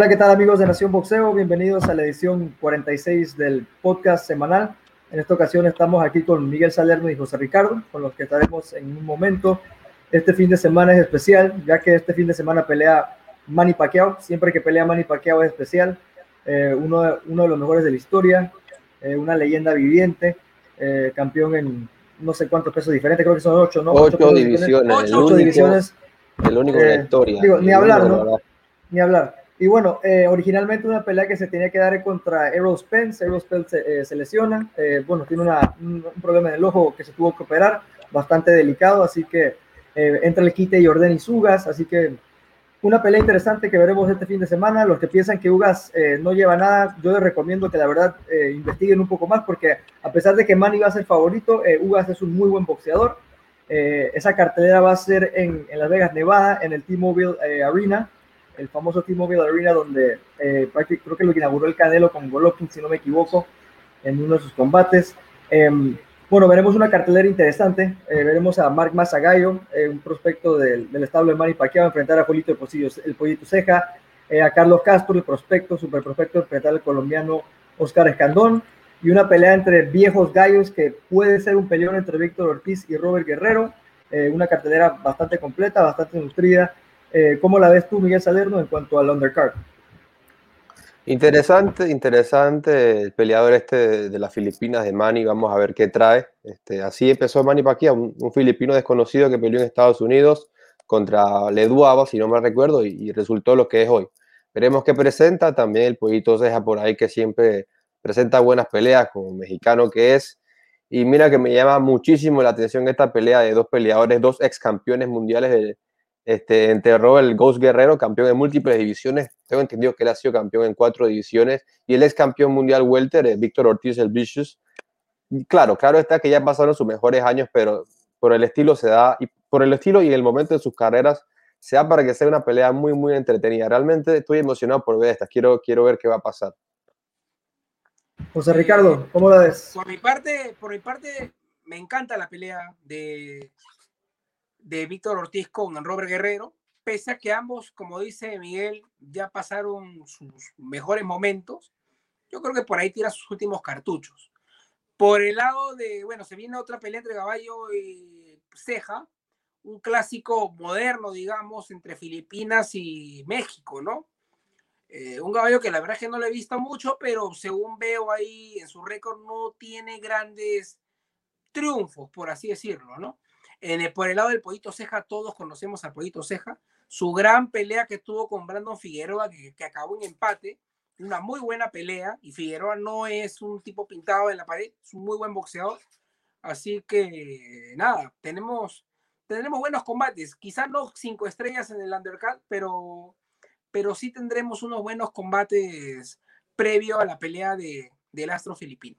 Hola, ¿qué tal amigos de Nación Boxeo? Bienvenidos a la edición 46 del podcast semanal. En esta ocasión estamos aquí con Miguel Salerno y José Ricardo, con los que estaremos en un momento. Este fin de semana es especial, ya que este fin de semana pelea Manny Pacquiao. Siempre que pelea Manny Pacquiao es especial. Eh, uno, de, uno de los mejores de la historia, eh, una leyenda viviente, eh, campeón en no sé cuántos pesos diferentes, creo que son ocho, ¿no? Ocho, ocho divisiones. Ocho, ocho divisiones. El único de la historia. Digo, ni hablar, ¿no? Ni hablar. Y bueno, eh, originalmente una pelea que se tenía que dar contra Errol Spence. Errol Spence se, eh, se lesiona. Eh, bueno, tiene un, un, problema en el ojo que se tuvo que operar, bastante delicado. Así que entra el quite y ordena y Sugas. Así que una pelea interesante que veremos este fin de semana. Los que piensan que Ugas no lleva nada, yo les recomiendo que la verdad investiguen un poco más, porque a pesar de que Manny va a ser favorito, Ugas es un muy buen boxeador. esa cartelera va a ser en Las Vegas, Nevada, en el T-Mobile Arena el famoso T-Mobile Arena, donde eh, creo que lo inauguró el Canelo con Golovkin, si no me equivoco, en uno de sus combates. Eh, bueno, veremos una cartelera interesante. Eh, veremos a Mark Masagallo, eh, un prospecto del, del, establo de Manny Pacquiao, enfrentar a Polito el Pollito Ceja, eh, a Carlos Castro, el prospecto, super prospecto, enfrentar al colombiano Oscar Escandón. Y una pelea entre viejos gallos que puede ser un peleón entre Víctor Ortiz y Robert Guerrero. una cartelera bastante completa, bastante nutrida. Eh, ¿Cómo la ves tú, Miguel Salerno, en cuanto al undercard? Interesante, interesante el peleador este de, las Filipinas de Manny, vamos a ver qué trae. Este, así empezó Manny Pacquiao, un, un, filipino desconocido que peleó en Estados Unidos contra Leduaba, si no me recuerdo, y, y, resultó lo que es hoy. Veremos qué presenta, también el pollito Ceja por ahí que siempre presenta buenas peleas como mexicano que es. Y mira que me llama muchísimo la atención esta pelea de dos peleadores, dos ex campeones mundiales de, este, enterró el Ghost Guerrero, campeón en múltiples divisiones. Tengo entendido que él ha sido campeón en cuatro divisiones. Y el ex campeón mundial welter, eh, Víctor Ortiz, el Vicious. Claro, claro está que ya pasaron sus mejores años, pero por el estilo se da, y por el estilo y el momento de sus carreras, se da para que sea una pelea muy, muy entretenida. Realmente estoy emocionado por ver esta. Quiero, quiero ver qué va a pasar. José Ricardo, ¿cómo la ves? Por mi parte, por mi parte, me encanta la pelea de de Víctor Ortiz con Robert Guerrero, pese a que ambos, como dice Miguel, ya pasaron sus mejores momentos, yo creo que por ahí tira sus últimos cartuchos. Por el lado de, bueno, se viene otra pelea entre Caballo y Ceja, un clásico moderno, digamos, entre Filipinas y México, ¿no? Eh, un caballo que la verdad es que no le he visto mucho, pero según veo ahí en su récord no tiene grandes triunfos, por así decirlo, ¿no? En el, por el lado del Pollito Ceja, todos conocemos al Pollito Ceja. Su gran pelea que tuvo con Brandon Figueroa, que, que, acabó en empate. Una muy buena pelea. Y Figueroa no es un tipo pintado en la pared, es un muy buen boxeador. Así que, nada, tenemos, tenemos buenos combates. Quizás no cinco estrellas en el undercard, pero, pero sí tendremos unos buenos combates previo a la pelea de, del astro filipino.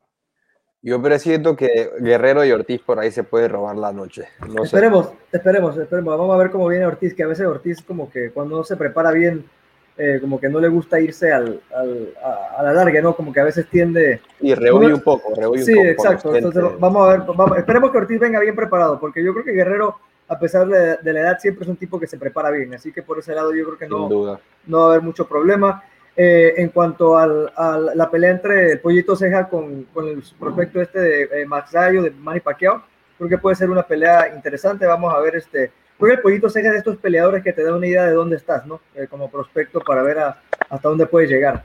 Yo presiento que Guerrero y Ortiz por ahí se puede robar la noche. No esperemos, sé. esperemos, esperemos. Vamos a ver cómo viene Ortiz, que a veces Ortiz como que cuando no se prepara bien, eh, como que no le gusta irse al, al, a, a, la larga, ¿no? Como que a veces tiende... Y rehuye un poco, rehuye sí, un poco. exacto. Entonces vamos a ver, vamos, esperemos que Ortiz venga bien preparado, porque yo creo que Guerrero, a pesar de, de, la edad, siempre es un tipo que se prepara bien. Así que por ese lado yo creo que no, no va a haber mucho problema. Eh, en cuanto al, a la pelea entre el Pollito Ceja con, con el prospecto este de eh, Max Gallo, de Manny Pacquiao, creo que puede ser una pelea interesante. Vamos a ver, este, creo que el Pollito Ceja es de estos peleadores que te da una idea de dónde estás, ¿no? Eh, como prospecto para ver a, hasta dónde puedes llegar.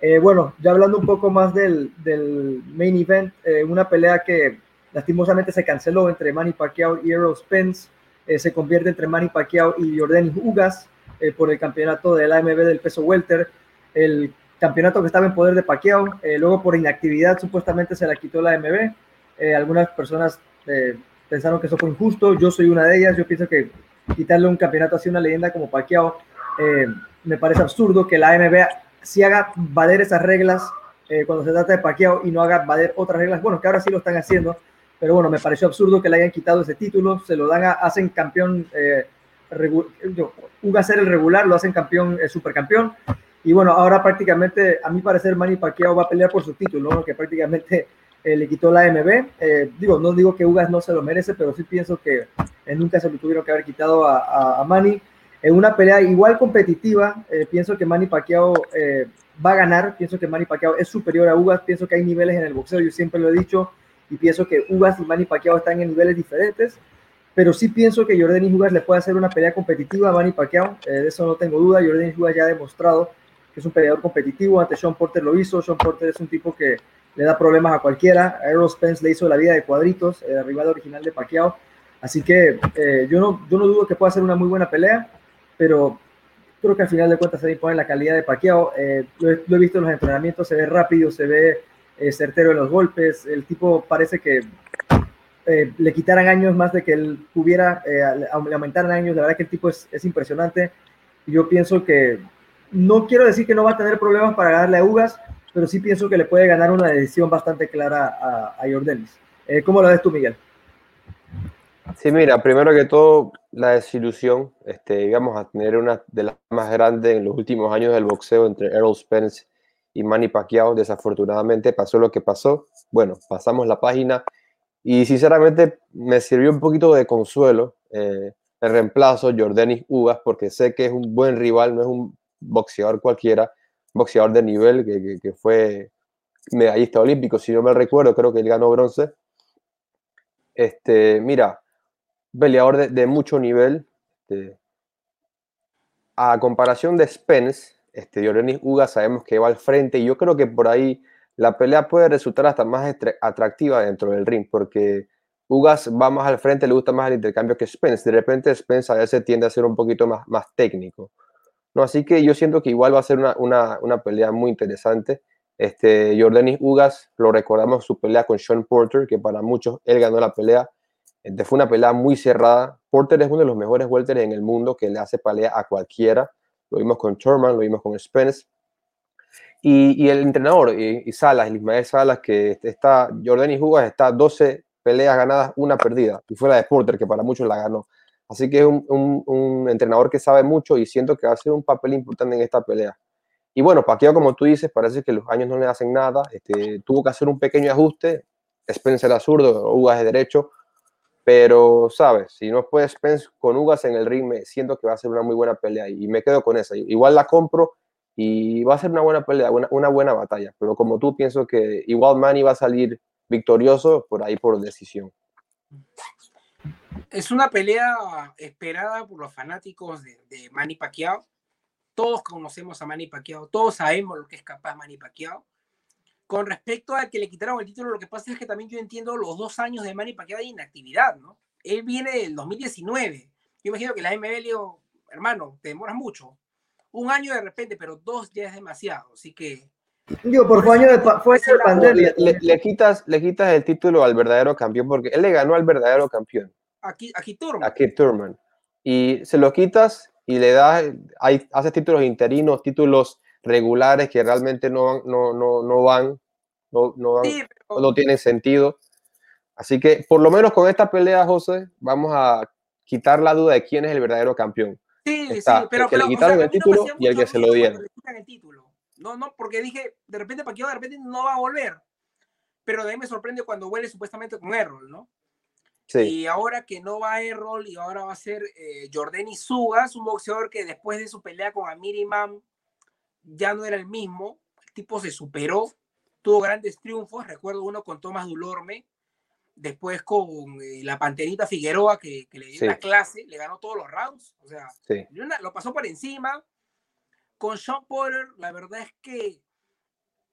Eh, bueno, ya hablando un poco más del, del main event, eh, una pelea que lastimosamente se canceló entre Manny Pacquiao y Errol Spence, se convierte entre Manny Pacquiao y Jordan Ugas por el campeonato del AMB del peso welter el campeonato que estaba en poder de Pacquiao, eh, luego por inactividad supuestamente se la quitó la MB, eh, algunas personas eh, pensaron que eso fue injusto, yo soy una de ellas, yo pienso que quitarle un campeonato así una leyenda como Pacquiao me parece absurdo que la MB sí haga valer esas reglas cuando se trata de Pacquiao y no haga valer otras reglas, bueno, que ahora sí lo están haciendo, pero bueno, me pareció absurdo que le hayan quitado ese título, se lo dan a, hacen campeón, un ser el regular, lo hacen campeón, supercampeón, y bueno, ahora prácticamente, a mi parecer, Manny Pacquiao va a pelear por su título, ¿no? que prácticamente eh, le quitó la MB. Eh, digo, no digo que Ugas no se lo merece, pero sí pienso que eh, nunca se lo tuvieron que haber quitado a, a, Manny. En una pelea igual competitiva, eh, pienso que Manny Pacquiao va a ganar, pienso que Manny Pacquiao es superior a Ugas, pienso que hay niveles en el boxeo, yo siempre lo he dicho, y pienso que Ugas y Manny Pacquiao están en niveles diferentes, pero sí pienso que Jordan Ugas le puede hacer una pelea competitiva a Manny Pacquiao, de eso no tengo duda, Jordan Ugas ya ha demostrado es un peleador competitivo, ante Sean Porter lo hizo, Sean Porter es un tipo que le da problemas a cualquiera, Errol Spence le hizo la vida de cuadritos, el rival original de Pacquiao, así que yo, no, yo no dudo que pueda ser una muy buena pelea, pero creo que al final de cuentas se impone la calidad de Pacquiao. Eh, lo, he, visto en los entrenamientos, se ve rápido, se ve eh, certero en los golpes. El tipo parece que eh, le quitaran años más de que él pudiera, le aumentaran años. La verdad que el tipo es, es, impresionante. Yo pienso que, no quiero decir que no va a tener problemas para ganarle a Ugas, pero sí pienso que le puede ganar una decisión bastante clara a, a Jordanis. ¿Cómo lo ves tú, Miguel? Sí, mira, primero que todo, la desilusión, este, íbamos a tener una de las más grandes en los últimos años del boxeo entre Errol Spence y Manny Pacquiao. Desafortunadamente pasó lo que pasó. Bueno, pasamos la página y sinceramente me sirvió un poquito de consuelo eh, el reemplazo Jordanis Ugas porque sé que es un buen rival, no es un boxeador cualquiera, boxeador de nivel que, que fue medallista olímpico, si no me recuerdo, creo que él ganó bronce. Este, mira, peleador de, mucho nivel. Este, a comparación de Spence, este, Diorenis Uga sabemos que va al frente y yo creo que por ahí la pelea puede resultar hasta más atractiva dentro del ring porque Ugas va más al frente, le gusta más el intercambio que Spence. De repente Spence a veces tiende a ser un poquito más, más técnico. ¿No? Así que yo siento que igual va a ser una, una, una pelea muy interesante. Este, Jordanis Ugas, lo recordamos su pelea con Sean Porter, que para muchos él ganó la pelea. Este, fue una pelea muy cerrada. Porter es uno de los mejores welters en el mundo que le hace pelea a cualquiera. Lo vimos con Thurman, lo vimos con Spence. Y, y el entrenador, y, Salas, el Ismael Salas, que está, Jordan y Jugas está 12 peleas ganadas, una perdida. Y fue la de Porter, que para muchos la ganó. Así que es un, un, entrenador que sabe mucho y siento que va a ser un papel importante en esta pelea. Y bueno, Paqueo, como tú dices, parece que los años no le hacen nada. Este, tuvo que hacer un pequeño ajuste. Spencer era zurdo, Ugas es derecho. Pero, ¿sabes? Si no puedes Spence con Ugas en el ring, siento que va a ser una muy buena pelea y me quedo con esa. Igual la compro y va a ser una buena pelea, una, una buena batalla. Pero como tú, pienso que igual Manny va a salir victorioso por ahí por decisión. Es una pelea esperada por los fanáticos de, de Manny Pacquiao. Todos conocemos a Manny Pacquiao, todos sabemos lo que es capaz Manny Pacquiao. Con respecto a que le quitaron el título, lo que pasa es que también yo entiendo los dos años de Manny Pacquiao de inactividad, ¿no? Él viene del 2019. Yo imagino que la MB le dijo, hermano, te demoras mucho. Un año de repente, pero dos ya es demasiado. Así que. Digo, por, fue año de, fue pandemia. Le, quitas, le quitas el título al verdadero campeón porque él le ganó al verdadero campeón. Aquí, aquí Turman. Aquí Turman. Y se lo quitas y le das, hay, haces títulos interinos, títulos regulares que realmente no, no, no, no van, no, no, no tienen sentido. Así que por lo menos con esta pelea, José, vamos a quitar la duda de quién es el verdadero campeón. Sí, sí, pero, el que le quitaron el título y el que se lo dieron. No, no, porque dije, de repente Paquiao de repente no va a volver. Pero de ahí me sorprende cuando vuelve supuestamente con Errol, ¿no? Sí. Y ahora que no va a Errol y ahora va a ser eh, Jordani Sugas, un boxeador que después de su pelea con Amir Imam ya no era el mismo, el tipo se superó, tuvo grandes triunfos, recuerdo uno con Tomás Dulorme, después con eh, la Panterita Figueroa que, le dio una clase, le ganó todos los rounds, o sea, lo pasó por encima. Con Sean Porter, la verdad es que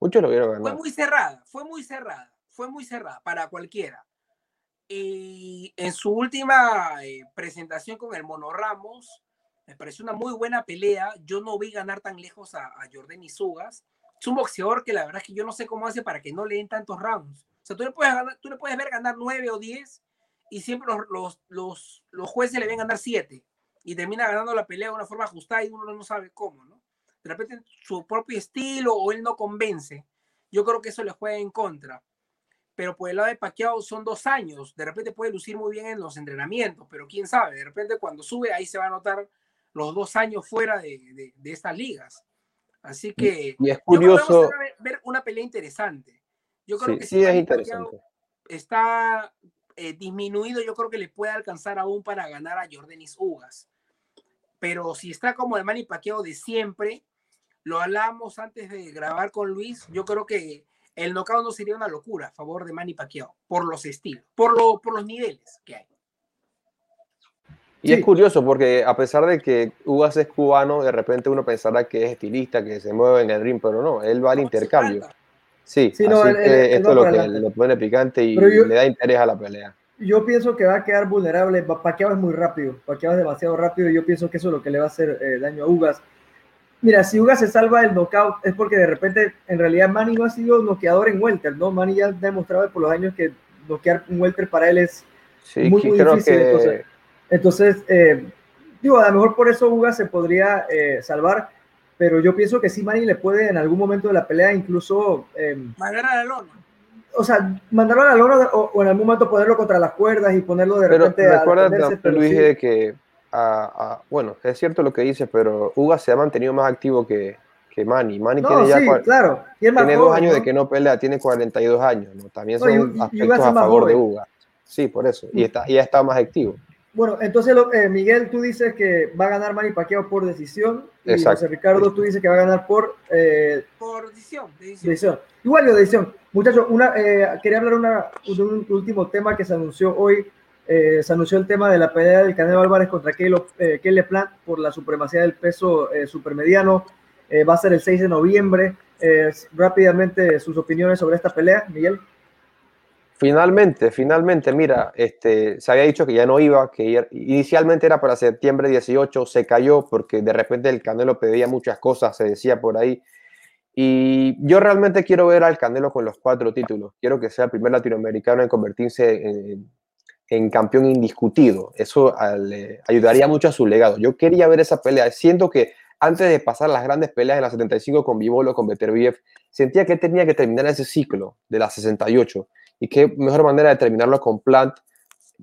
Muchos lo vieron Fue muy cerrada, fue muy cerrada, fue muy cerrada para cualquiera. Y en su última eh, presentación con el Mono Ramos, me pareció una muy buena pelea. Yo no vi ganar tan lejos a, a Jordan Isugas. Es un boxeador que la verdad es que yo no sé cómo hace para que no le den tantos rounds. O sea, tú le puedes, tú le puedes ver ganar nueve o diez y siempre los, los, los, los jueces le ven ganar siete y termina ganando la pelea de una forma ajustada y uno no sabe cómo, ¿no? De repente su propio estilo o él no convence. Yo creo que eso le juega en contra. Pero por el lado de Pacquiao son dos años. De repente puede lucir muy bien en los entrenamientos, pero quién sabe. De repente cuando sube ahí se va a notar los dos años fuera de, de, estas ligas. Así que y es curioso ver, una pelea interesante. Yo creo que sí es interesante. Está eh, disminuido, yo creo que le puede alcanzar aún para ganar a Jordanis Ugas. pero si está como el Manny Pacquiao de siempre, lo hablamos antes de grabar con Luis, yo creo que el knockout no sería una locura a favor de Manny Pacquiao, por los estilos, por, lo, por los niveles que hay. Y es curioso porque a pesar de que Ugas es cubano, de repente uno pensará que es estilista, que se mueve en el ring, pero no, él va al intercambio. Sí, sí no, esto es lo que le pone picante y le da interés a la pelea. Yo pienso que va a quedar vulnerable. Pacquiao es muy rápido, Pacquiao es demasiado rápido y yo pienso que eso es lo que le va a hacer eh, daño a Ugas. Mira, si Ugas se salva del knockout es porque de repente, en realidad, Manny no ha sido noqueador en welter, ¿no? Manny ya ha demostrado por los años que noquear un welter para él es muy, muy difícil. Entonces, eh, digo, a lo mejor por eso Ugas se podría eh, salvar, pero yo pienso que sí, Manny le puede en algún momento de la pelea incluso... Eh, Mandar a la lona. O sea, mandarlo a la lona o, en algún momento ponerlo contra las cuerdas y ponerlo de repente pero recuerda, a Luis, de que, bueno, es cierto lo que dice, pero Ugas se ha mantenido más activo que, que Manny. Manny tiene ya claro. tiene dos años de que no pelea, tiene 42 años, ¿no? También son aspectos a favor de Ugas. Sí, por eso. Y, está, y ha estado más activo. Bueno, entonces, eh, Miguel, tú dices que va a ganar Manny Pacquiao por decisión. Y José Ricardo, tú dices que va a ganar por... Eh, por decisión, decisión. Igual de decisión. Muchachos, una, eh, quería hablar una, de un último tema que se anunció hoy. Se anunció el tema de la pelea del Canelo Álvarez contra Kelly Plant por la supremacía del peso supermediano. va a ser el 6 de noviembre. rápidamente, sus opiniones sobre esta pelea, Miguel. Finalmente, finalmente, mira, este, se había dicho que ya no iba, que inicialmente era para septiembre 18, se cayó porque de repente el Canelo pedía muchas cosas, se decía por ahí. Y yo realmente quiero ver al Canelo con los cuatro títulos. Quiero que sea el primer latinoamericano en convertirse en, campeón indiscutido. Eso le ayudaría mucho a su legado. Yo quería ver esa pelea. Siento que antes de pasar las grandes peleas en la 75 con Vivolo, con Beterbiev, sentía que tenía que terminar ese ciclo de la 68 y qué mejor manera de terminarlo con Plant.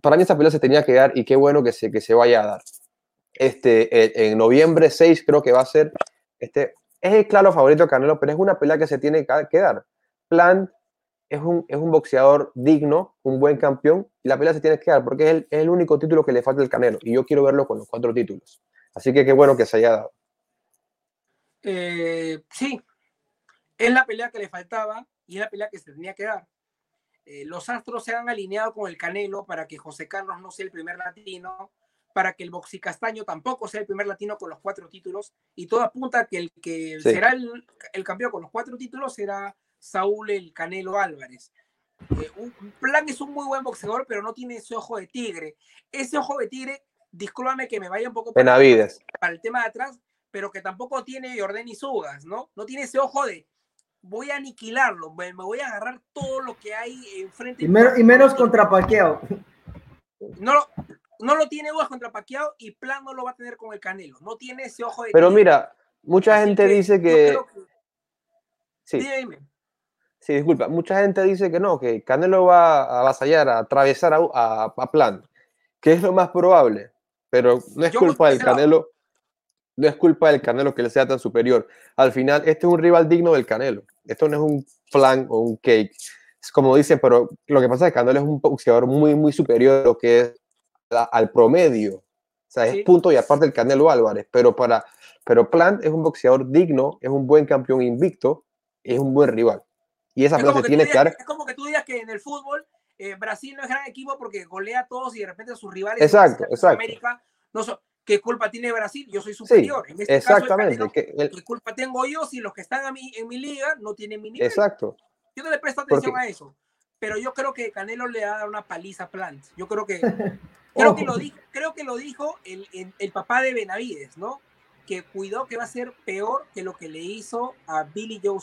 Para mí esta pelea se tenía que dar y qué bueno que se, que se vaya a dar. Este, en noviembre 6 creo que va a ser, este, es el claro favorito de Canelo, pero es una pelea que se tiene que dar. Plant es un, es un boxeador digno, un buen campeón, y la pelea se tiene que dar porque es el, es el único título que le falta al Canelo, y yo quiero verlo con los cuatro títulos. Así que qué bueno que se haya dado. Eh, sí, es la pelea que le faltaba y es la pelea que se tenía que dar. Eh, los astros se han alineado con el Canelo para que José Carlos no sea el primer latino, para que el Boxy Castaño tampoco sea el primer latino con los cuatro títulos, y todo apunta a que el que será el, campeón con los cuatro títulos será Saúl el Canelo Álvarez. Eh, un plan es un muy buen boxeador, pero no tiene ese ojo de tigre. Ese ojo de tigre, discúlpame que me vaya un poco para, para el tema de atrás, pero que tampoco tiene Orden y Sugas, ¿no? No tiene ese ojo de voy a aniquilarlo, me, voy a agarrar todo lo que hay enfrente. Y, y menos contra Paquiao. No lo, no lo tiene Ugas contra Paquiao y Plan no lo va a tener con el Canelo. No tiene ese ojo de. Pero mira, mucha gente dice que. Sí. Dime. Sí, disculpa. Mucha gente dice que no, que Canelo va a avasallar, a atravesar a, a, Plan, que es lo más probable. Pero no es culpa del Canelo no es culpa del Canelo que le sea tan superior. Al final, este es un rival digno del Canelo. Esto no es un flan o un cake. Es como dicen, pero lo que pasa es que Canelo es un boxeador muy, muy superior a lo que es al promedio. O sea, es punto y aparte del Canelo Álvarez. Pero, para, pero Plant es un boxeador digno, es un buen campeón invicto, es un buen rival. Y esa plaza tiene que dar. Es como que tú digas que en el fútbol eh, Brasil no es gran equipo porque golea a todos y de repente a sus rivales exacto, exacto. América no son ¿Qué culpa tiene Brasil? Yo soy superior. en este exactamente. Caso, ¿qué, culpa tengo yo si los que están a mí, en mi liga no tienen mi nivel? Exacto. Yo no le presto atención a eso. Pero yo creo que Canelo le va a dar una paliza a Plant. Yo creo que, creo, que lo dijo, creo que lo dijo el, el, papá de Benavides, ¿no? Que cuidó que va a ser peor que lo que le hizo a Billy Joe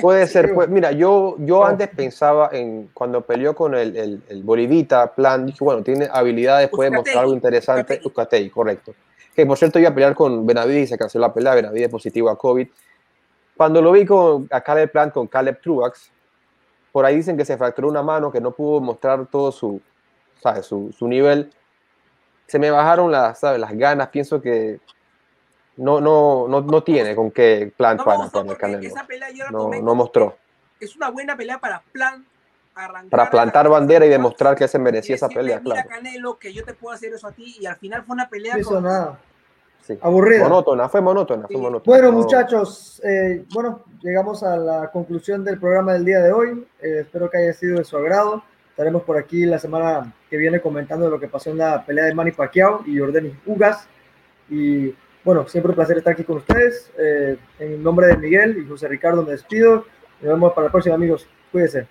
Puede ser, pues, mira, yo, yo antes pensaba en cuando peleó con el, el, el Bolivita, plan, dije, bueno, tiene habilidades, puede mostrar algo interesante. Uzcatei, correcto. Que por cierto iba a pelear con Benavides y se canceló la pelea, Benavides positivo a COVID. Cuando lo vi con a Caleb Plant, con Caleb Truax, por ahí dicen que se fracturó una mano, que no pudo mostrar todo su, ¿sabes? Su, su nivel. Se me bajaron las, ¿sabes? las ganas, pienso que no, no, no, no tiene con qué plan para, el Canelo. no, no mostró. Es una buena pelea para plan para plantar bandera y demostrar que se merecía esa pelea. Mira, Canelo, que yo te puedo hacer eso a ti, y al final fue una pelea. Eso nada. Aburrida. Monótona, fue monótona. Bueno, muchachos, eh, bueno, llegamos a la conclusión del programa del día de hoy. Eh, espero que haya sido de su agrado. Estaremos por aquí la semana que viene comentando lo que pasó en la pelea de Manny Pacquiao y Jordanis Ugas. Y bueno, siempre un placer estar aquí con ustedes. Eh, en nombre de Miguel y José Ricardo me despido. Nos vemos para la próxima, amigos. Cuídense.